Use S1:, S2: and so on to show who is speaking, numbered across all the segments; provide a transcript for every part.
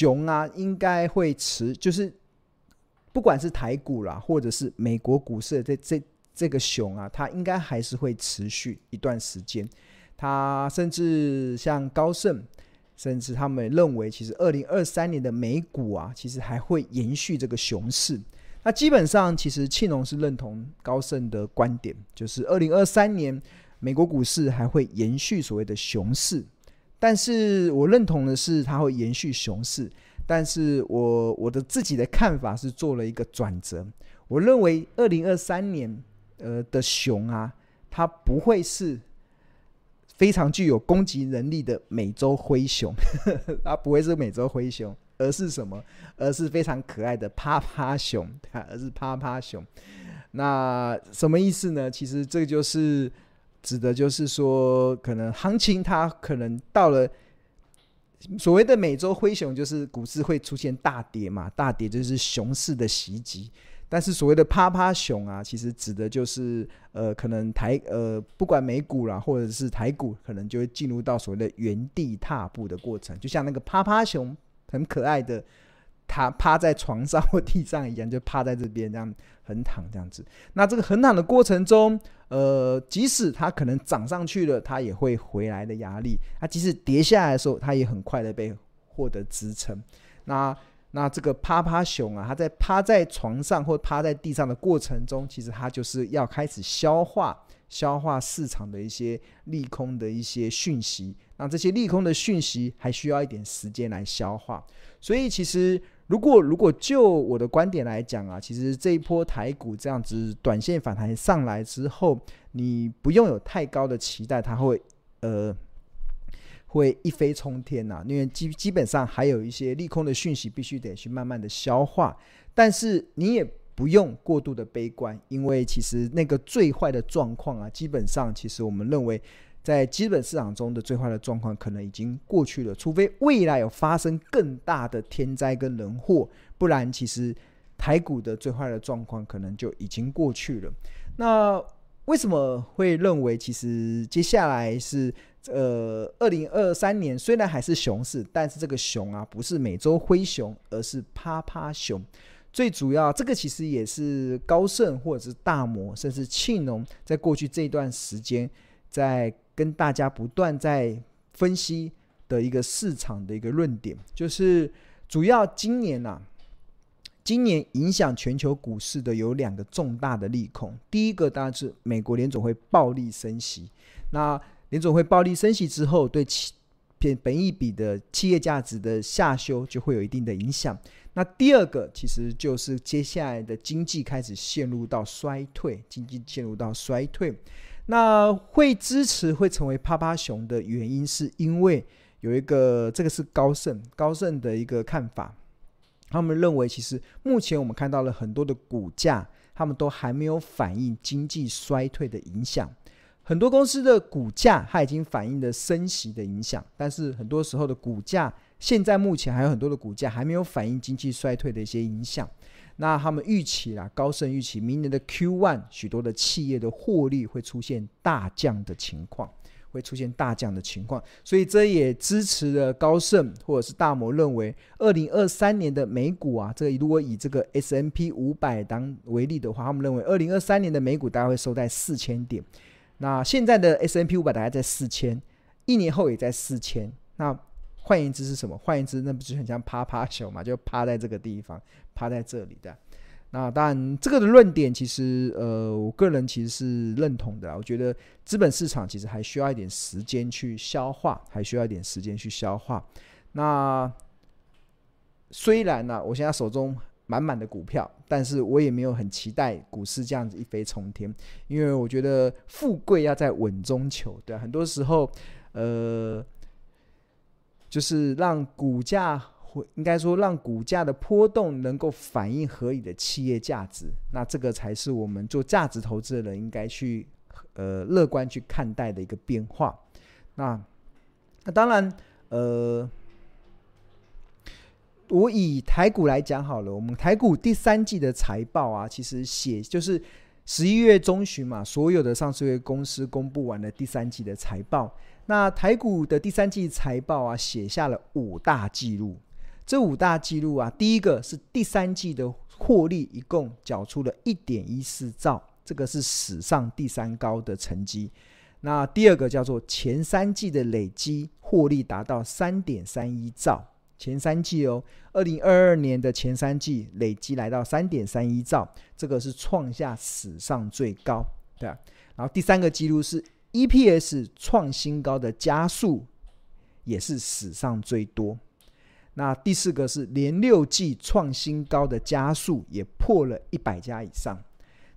S1: 熊啊，应该会持，就是不管是台股啦，或者是美国股市这这这个熊啊，它应该还是会持续一段时间。它甚至像高盛，甚至他们认为，其实二零二三年的美股啊，其实还会延续这个熊市。那基本上，其实庆隆是认同高盛的观点，就是二零二三年美国股市还会延续所谓的熊市。但是我认同的是，它会延续熊市。但是我我的自己的看法是做了一个转折。我认为二零二三年呃的熊啊，它不会是非常具有攻击能力的美洲灰熊，它不会是美洲灰熊。而是什么？而是非常可爱的趴趴熊，而是趴趴熊。那什么意思呢？其实这就是指的，就是说，可能行情它可能到了所谓的美洲灰熊，就是股市会出现大跌嘛，大跌就是熊市的袭击。但是所谓的趴趴熊啊，其实指的就是呃，可能台呃，不管美股啦，或者是台股，可能就会进入到所谓的原地踏步的过程，就像那个趴趴熊。很可爱的，它趴在床上或地上一样，就趴在这边这样横躺这样子。那这个横躺的过程中，呃，即使它可能涨上去了，它也会回来的压力。它即使跌下来的时候，它也很快的被获得支撑。那那这个趴趴熊啊，它在趴在床上或趴在地上的过程中，其实它就是要开始消化。消化市场的一些利空的一些讯息，那这些利空的讯息还需要一点时间来消化。所以，其实如果如果就我的观点来讲啊，其实这一波台股这样子短线反弹上来之后，你不用有太高的期待，它会呃会一飞冲天呐、因为基基本上还有一些利空的讯息必须得去慢慢的消化，但是你也。不用过度的悲观，因为其实那个最坏的状况啊，基本上其实我们认为，在基本市场中的最坏的状况可能已经过去了，除非未来有发生更大的天灾跟人祸，不然其实台股的最坏的状况可能就已经过去了。那为什么会认为其实接下来是呃二零二三年虽然还是熊市，但是这个熊啊不是美洲灰熊，而是趴趴熊。最主要，这个其实也是高盛或者是大摩，甚至庆农，在过去这段时间，在跟大家不断在分析的一个市场的一个论点，就是主要今年呐、啊，今年影响全球股市的有两个重大的利空。第一个当然是美国联总会暴力升息，那联总会暴力升息之后，对企本本益比的企业价值的下修就会有一定的影响。那第二个其实就是接下来的经济开始陷入到衰退，经济陷入到衰退，那会支持会成为趴趴熊的原因，是因为有一个这个是高盛高盛的一个看法，他们认为其实目前我们看到了很多的股价，他们都还没有反映经济衰退的影响，很多公司的股价它已经反映了升息的影响，但是很多时候的股价。现在目前还有很多的股价还没有反映经济衰退的一些影响，那他们预期啦，高盛预期明年的 Q1 许多的企业的获利会出现大降的情况，会出现大降的情况，所以这也支持了高盛或者是大摩认为，二零二三年的美股啊，这个如果以这个 S&P 五百当为例的话，他们认为二零二三年的美股大概会收在四千点，那现在的 S&P 五百大概在四千，一年后也在四千，那。换言之是什么？换言之，那不就很像趴趴熊嘛？就趴在这个地方，趴在这里的。那当然，这个的论点其实，呃，我个人其实是认同的。我觉得资本市场其实还需要一点时间去消化，还需要一点时间去消化。那虽然呢、我现在手中满满的股票，但是我也没有很期待股市这样子一飞冲天，因为我觉得富贵要在稳中求。对，很多时候，呃。就是让股价，应该说让股价的波动能够反映合理的企业价值，那这个才是我们做价值投资的人应该去呃乐观去看待的一个变化。那那当然，呃，我以台股来讲好了，我们台股第三季的财报啊，其实写就是十一月中旬嘛，所有的上市公司公布完了第三季的财报。那台股的第三季财报啊，写下了五大纪录，这五大纪录啊，第一个是第三季的获利一共缴出了一点一四兆，这个是史上第三高的成绩。那第二个叫做前三季的累积获利达到三点三一兆，前三季哦，二零二二年的前三季累积来到三点三一兆，这个是创下史上最高，对啊。然后第三个记录是 EPS 创新高的加速，也是史上最多。那第四个是连六季创新高的加速，也破了一百家以上。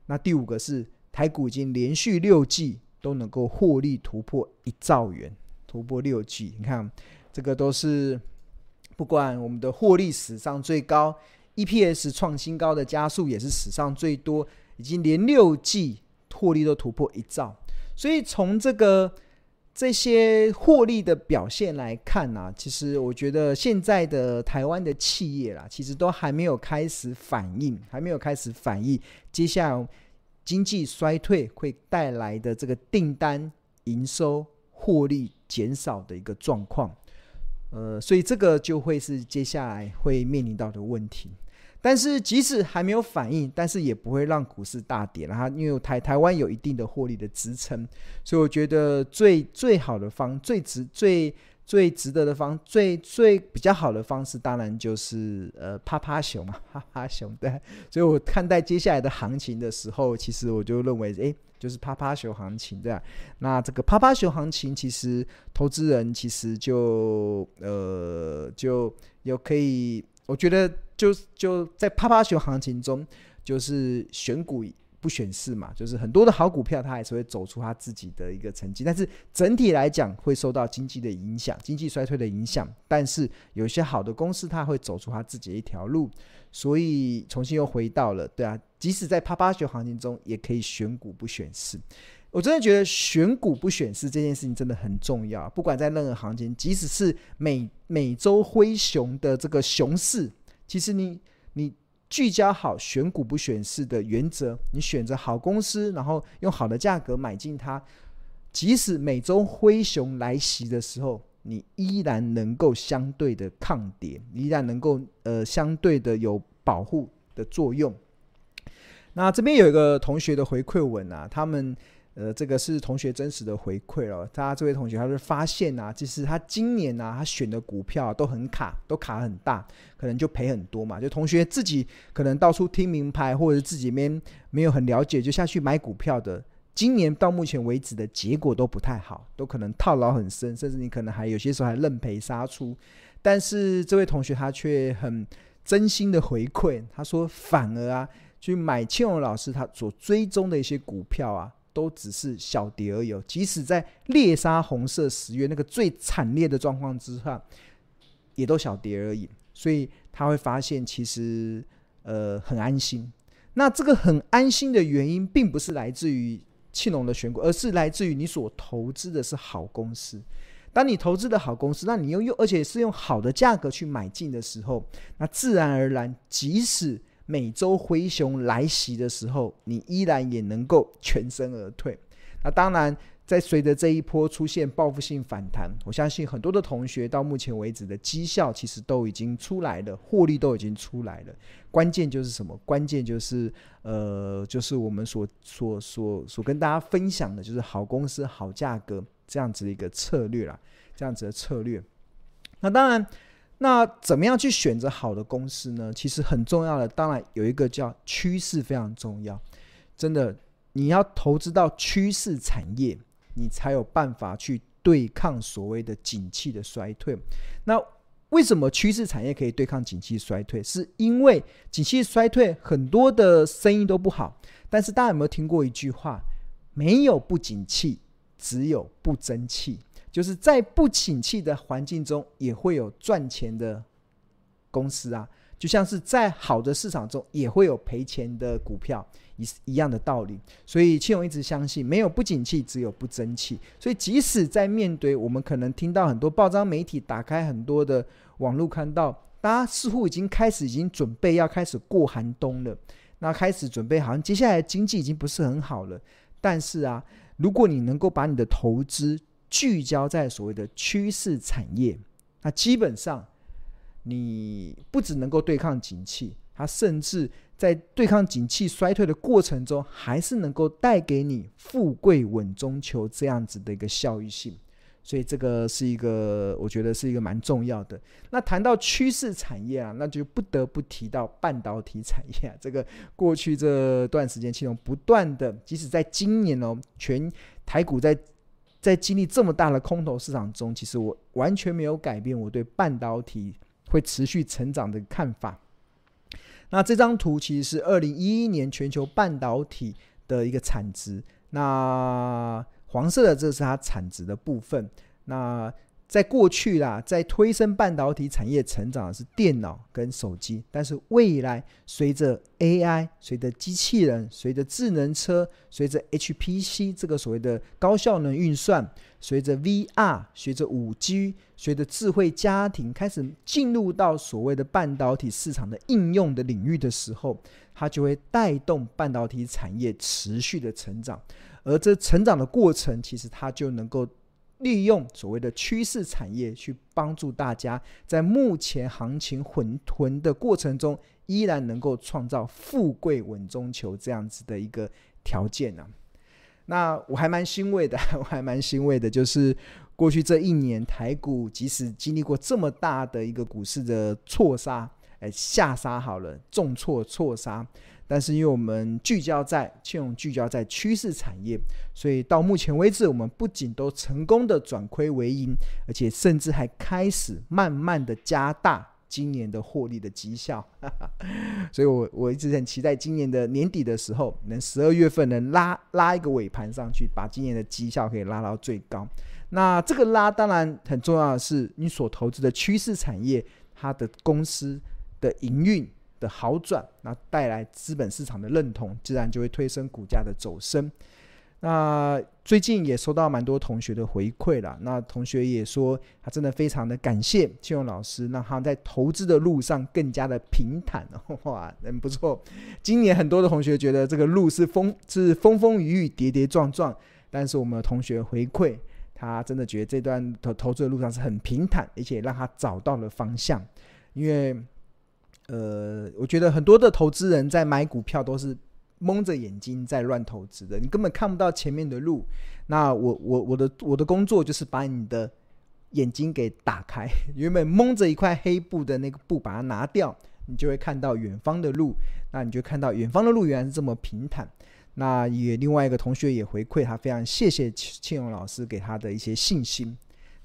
S1: 那第五个是台股已经连续六季。都能够获利突破一兆元，突破六 G。你看，这个都是不管我们的获利史上最高，EPS 创新高的加速也是史上最多，已经连六 G 获利都突破一兆。所以从这个这些获利的表现来看呢、啊，其实我觉得现在的台湾的企业啦，其实都还没有开始反应，还没有开始反应接下来。经济衰退会带来的这个订单、营收、获利减少的一个状况，呃，所以这个就会是接下来会面临到的问题。但是即使还没有反应，但是也不会让股市大跌了哈，因为台台湾有一定的获利的支撑，所以我觉得最最好的方、最值、最。最值得的方，最最比较好的方式，当然就是呃趴趴熊嘛，趴趴熊对。所以我看待接下来的行情的时候，其实我就认为，哎，就是趴趴熊行情对。那这个趴趴熊行情，其实投资人其实就呃就有可以，我觉得就就在趴趴熊行情中，就是选股。不选市嘛，就是很多的好股票，它还是会走出它自己的一个成绩。但是整体来讲，会受到经济的影响，经济衰退的影响。但是有些好的公司，它会走出它自己的一条路。所以重新又回到了，对啊，即使在趴趴熊行情中，也可以选股不选市。我真的觉得选股不选市这件事情真的很重要。不管在任何行情，即使是美美洲灰熊的这个熊市，其实你你。聚焦好选股不选市的原则，你选择好公司，然后用好的价格买进它，即使每周灰熊来袭的时候，你依然能够相对的抗跌，依然能够呃相对的有保护的作用。那这边有一个同学的回馈文啊，他们。呃，这个是同学真实的回馈哦。他这位同学他是发现啊，其实他今年啊，他选的股票都很卡，都卡很大，可能就赔很多嘛。就同学自己可能到处听名牌，或者是自己没没有很了解，就下去买股票的，今年到目前为止的结果都不太好，都可能套牢很深，甚至你可能还有些时候还认赔杀出。但是这位同学他却很真心的回馈，他说反而啊，去买庆荣老师他所追踪的一些股票啊。都只是小跌而已，即使在猎杀红色十月那个最惨烈的状况之下，也都小跌而已。所以他会发现，其实呃很安心。那这个很安心的原因，并不是来自于庆隆的选股，而是来自于你所投资的是好公司。当你投资的好公司，那你又用而且是用好的价格去买进的时候，那自然而然，即使每周灰熊来袭的时候，你依然也能够全身而退。那当然，在随着这一波出现报复性反弹，我相信很多的同学到目前为止的绩效其实都已经出来了，获利都已经出来了。关键就是什么？关键就是呃，就是我们所所所所跟大家分享的，就是好公司、好价格这样子的一个策略啦，这样子的策略。那当然。那怎么样去选择好的公司呢？其实很重要的，当然有一个叫趋势非常重要。真的，你要投资到趋势产业，你才有办法去对抗所谓的景气的衰退。那为什么趋势产业可以对抗景气衰退？是因为景气衰退很多的生意都不好。但是大家有没有听过一句话？没有不景气，只有不争气。就是在不景气的环境中，也会有赚钱的公司啊，就像是在好的市场中，也会有赔钱的股票，一一样的道理。所以庆荣一直相信，没有不景气，只有不争气。所以即使在面对我们可能听到很多报章媒体，打开很多的网络，看到大家似乎已经开始已经准备要开始过寒冬了，那开始准备好像接下来经济已经不是很好了。但是啊，如果你能够把你的投资聚焦在所谓的趋势产业，那基本上你不只能够对抗景气，它甚至在对抗景气衰退的过程中，还是能够带给你富贵稳中求这样子的一个效益性。所以这个是一个，我觉得是一个蛮重要的。那谈到趋势产业啊，那就不得不提到半导体产业。这个过去这段时间，其中不断的，即使在今年哦，全台股在在经历这么大的空头市场中，其实我完全没有改变我对半导体会持续成长的看法。那这张图其实是二零一一年全球半导体的一个产值。那黄色的这是它产值的部分。那在过去啦，在推升半导体产业成长的是电脑跟手机，但是未来随着 AI、随着机器人、随着智能车、随着 HPC 这个所谓的高效能运算，随着 VR、随着五 G、随着智慧家庭开始进入到所谓的半导体市场的应用的领域的时候，它就会带动半导体产业持续的成长。而这成长的过程，其实它就能够利用所谓的趋势产业去帮助大家，在目前行情混沌的过程中，依然能够创造富贵稳中求这样子的一个条件呢、啊。那我还蛮欣慰的，我还蛮欣慰的，就是过去这一年台股即使经历过这么大的一个股市的错杀，哎，下杀好了，重挫错杀。但是因为我们聚焦在庆隆聚焦在趋势产业，所以到目前为止，我们不仅都成功的转亏为盈，而且甚至还开始慢慢的加大今年的获利的绩效。所以我我一直很期待今年的年底的时候，能十二月份能拉拉一个尾盘上去，把今年的绩效可以拉到最高。那这个拉当然很重要的是，你所投资的趋势产业，它的公司的营运。的好转，那带来资本市场的认同，自然就会推升股价的走升。那最近也收到蛮多同学的回馈了，那同学也说他真的非常的感谢庆隆老师，让他在投资的路上更加的平坦。哇，很不错。今年很多的同学觉得这个路是风 是风风雨雨、跌跌撞撞，但是我们的同学回馈，他真的觉得这段投投资的路上是很平坦，而且让他找到了方向，因为。呃，我觉得很多的投资人在买股票都是蒙着眼睛在乱投资的，你根本看不到前面的路。那我我我的我的工作就是把你的眼睛给打开，原本蒙着一块黑布的那个布把它拿掉，你就会看到远方的路。那你就看到远方的路原来是这么平坦。那也另外一个同学也回馈他，非常谢谢庆隆老师给他的一些信心。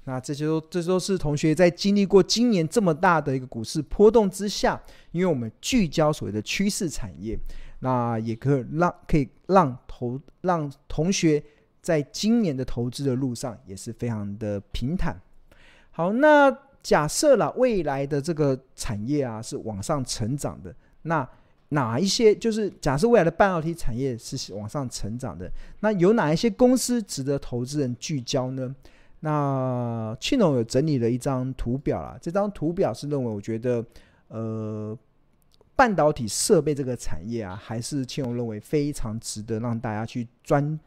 S1: 那这些都，这都是同学在经历过今年这么大的一个股市波动之下，因为我们聚焦所谓的趋势产业，那也可以让可以让投让同学在今年的投资的路上也是非常的平坦。好，那假设了未来的这个产业啊是往上成长的，那哪一些就是假设未来的半导体产业是往上成长的，那有哪一些公司值得投资人聚焦呢？那庆龙有整理了一张图表啦，这张图表是认为，我觉得，呃，半导体设备这个产业啊，还是庆龙认为非常值得让大家去专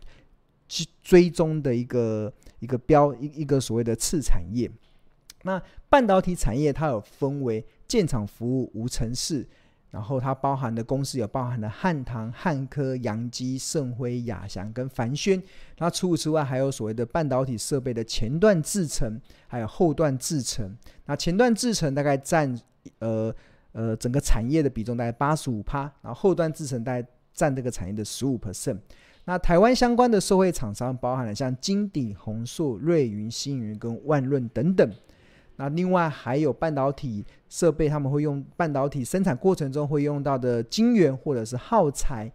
S1: 去追踪的一个一个标一一个所谓的次产业。那半导体产业它有分为建厂服务、无尘室。然后它包含的公司有包含了汉唐、汉科、扬基、盛辉、亚翔跟凡轩。那除此之外，还有所谓的半导体设备的前段制程，还有后段制程。那前段制程大概占呃呃整个产业的比重大概八十五趴，然后后段制程大概占这个产业的十五 percent。那台湾相关的社会厂商包含了像金鼎、宏硕、瑞云、星云跟万润等等。那另外还有半导体设备，他们会用半导体生产过程中会用到的晶圆或者是耗材，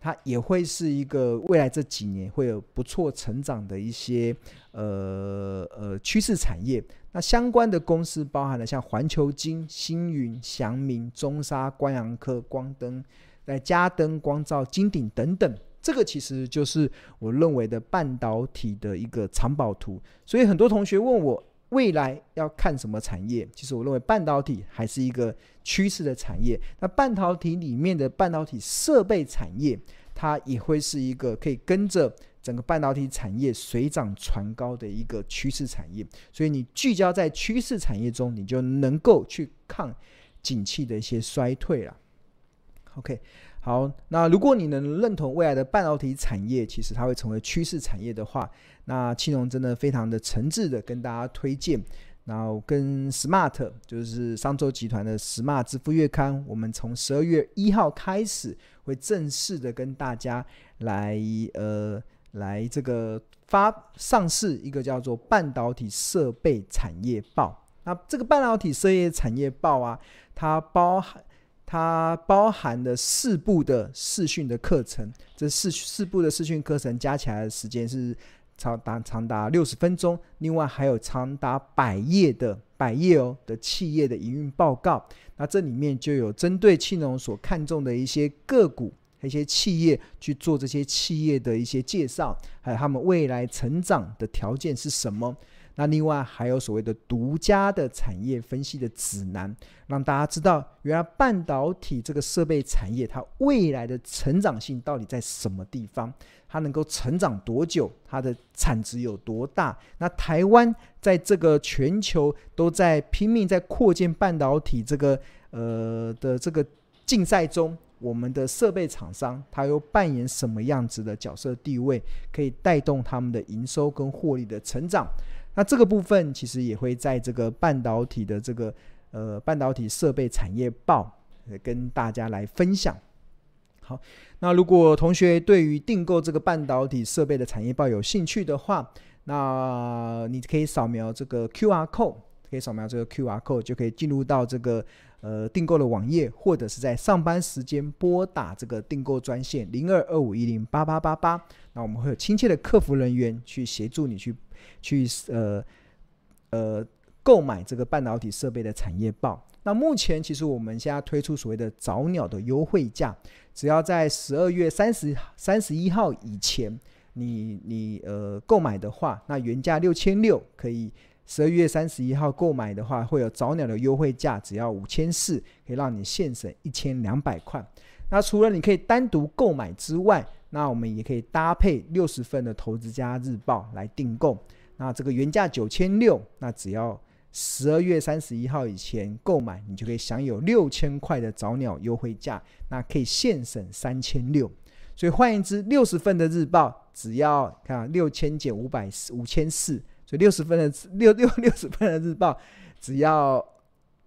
S1: 它也会是一个未来这几年会有不错成长的一些呃呃趋势产业。那相关的公司包含了像环球晶、星云、祥明、中沙、光阳科、光灯、在嘉登、光照、金鼎等等，这个其实就是我认为的半导体的一个藏宝图。所以很多同学问我。未来要看什么产业？其实我认为半导体还是一个趋势的产业。那半导体里面的半导体设备产业，它也会是一个可以跟着整个半导体产业水涨船高的一个趋势产业。所以你聚焦在趋势产业中，你就能够去抗景气的一些衰退了。OK，好，那如果你能认同未来的半导体产业，其实它会成为趋势产业的话，那庆隆真的非常的诚挚的跟大家推荐。然后跟 Smart 就是商周集团的 Smart 支付月刊，我们从十二月一号开始会正式的跟大家来呃来这个发上市一个叫做半导体设备产业报。那这个半导体设备产业报啊，它包含它包含了四部的视讯的课程，这四四部的视讯课程加起来的时间是。长达长达六十分钟，另外还有长达百页的百页哦的企业的营运报告。那这里面就有针对庆农所看重的一些个股、一些企业去做这些企业的一些介绍，还有他们未来成长的条件是什么。那另外还有所谓的独家的产业分析的指南，让大家知道原来半导体这个设备产业它未来的成长性到底在什么地方。它能够成长多久？它的产值有多大？那台湾在这个全球都在拼命在扩建半导体这个呃的这个竞赛中，我们的设备厂商它又扮演什么样子的角色地位，可以带动他们的营收跟获利的成长？那这个部分其实也会在这个半导体的这个呃半导体设备产业报跟大家来分享。好，那如果同学对于订购这个半导体设备的产业报有兴趣的话，那你可以扫描这个 QR code，可以扫描这个 QR code 就可以进入到这个呃订购的网页，或者是在上班时间拨打这个订购专线零二二五一零八八八八，那我们会有亲切的客服人员去协助你去去呃呃购买这个半导体设备的产业报。那目前其实我们现在推出所谓的早鸟的优惠价，只要在十二月三十三十一号以前你，你呃购买的话，那原价六千六，可以十二月三十一号购买的话，会有早鸟的优惠价，只要五千四，可以让你现省一千两百块。那除了你可以单独购买之外，那我们也可以搭配六十份的投资家日报来订购。那这个原价九千六，那只要。十二月三十一号以前购买，你就可以享有六千块的早鸟优惠价，那可以现省三千六。所以换言之，六十份的日报只要看六千减五百五千四，所以六十份的六六六十份的日报只要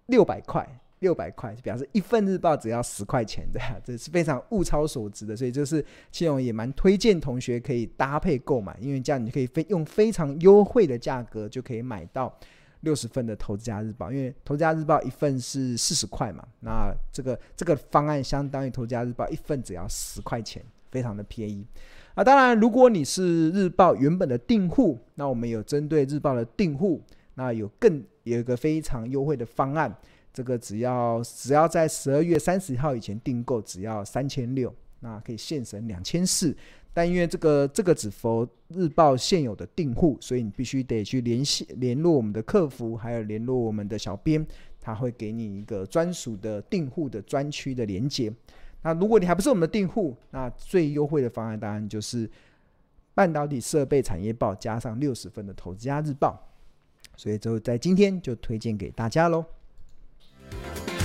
S1: 六百块，六百块表示一份日报只要十块钱的，这是非常物超所值的。所以就是庆隆也蛮推荐同学可以搭配购买，因为这样你可以非用非常优惠的价格就可以买到。六十份的投资家日报，因为投资家日报一份是四十块嘛，那这个这个方案相当于投资家日报一份只要十块钱，非常的便宜。啊，当然，如果你是日报原本的订户，那我们有针对日报的订户，那有更有一个非常优惠的方案，这个只要只要在十二月三十号以前订购，只要三千六，那可以现省两千四。但因为这个这个只符日报现有的订户，所以你必须得去联系联络我们的客服，还有联络我们的小编，他会给你一个专属的订户的专区的连接。那如果你还不是我们的订户，那最优惠的方案当然就是半导体设备产业报加上六十份的投资家日报。所以就在今天就推荐给大家喽。Thank you.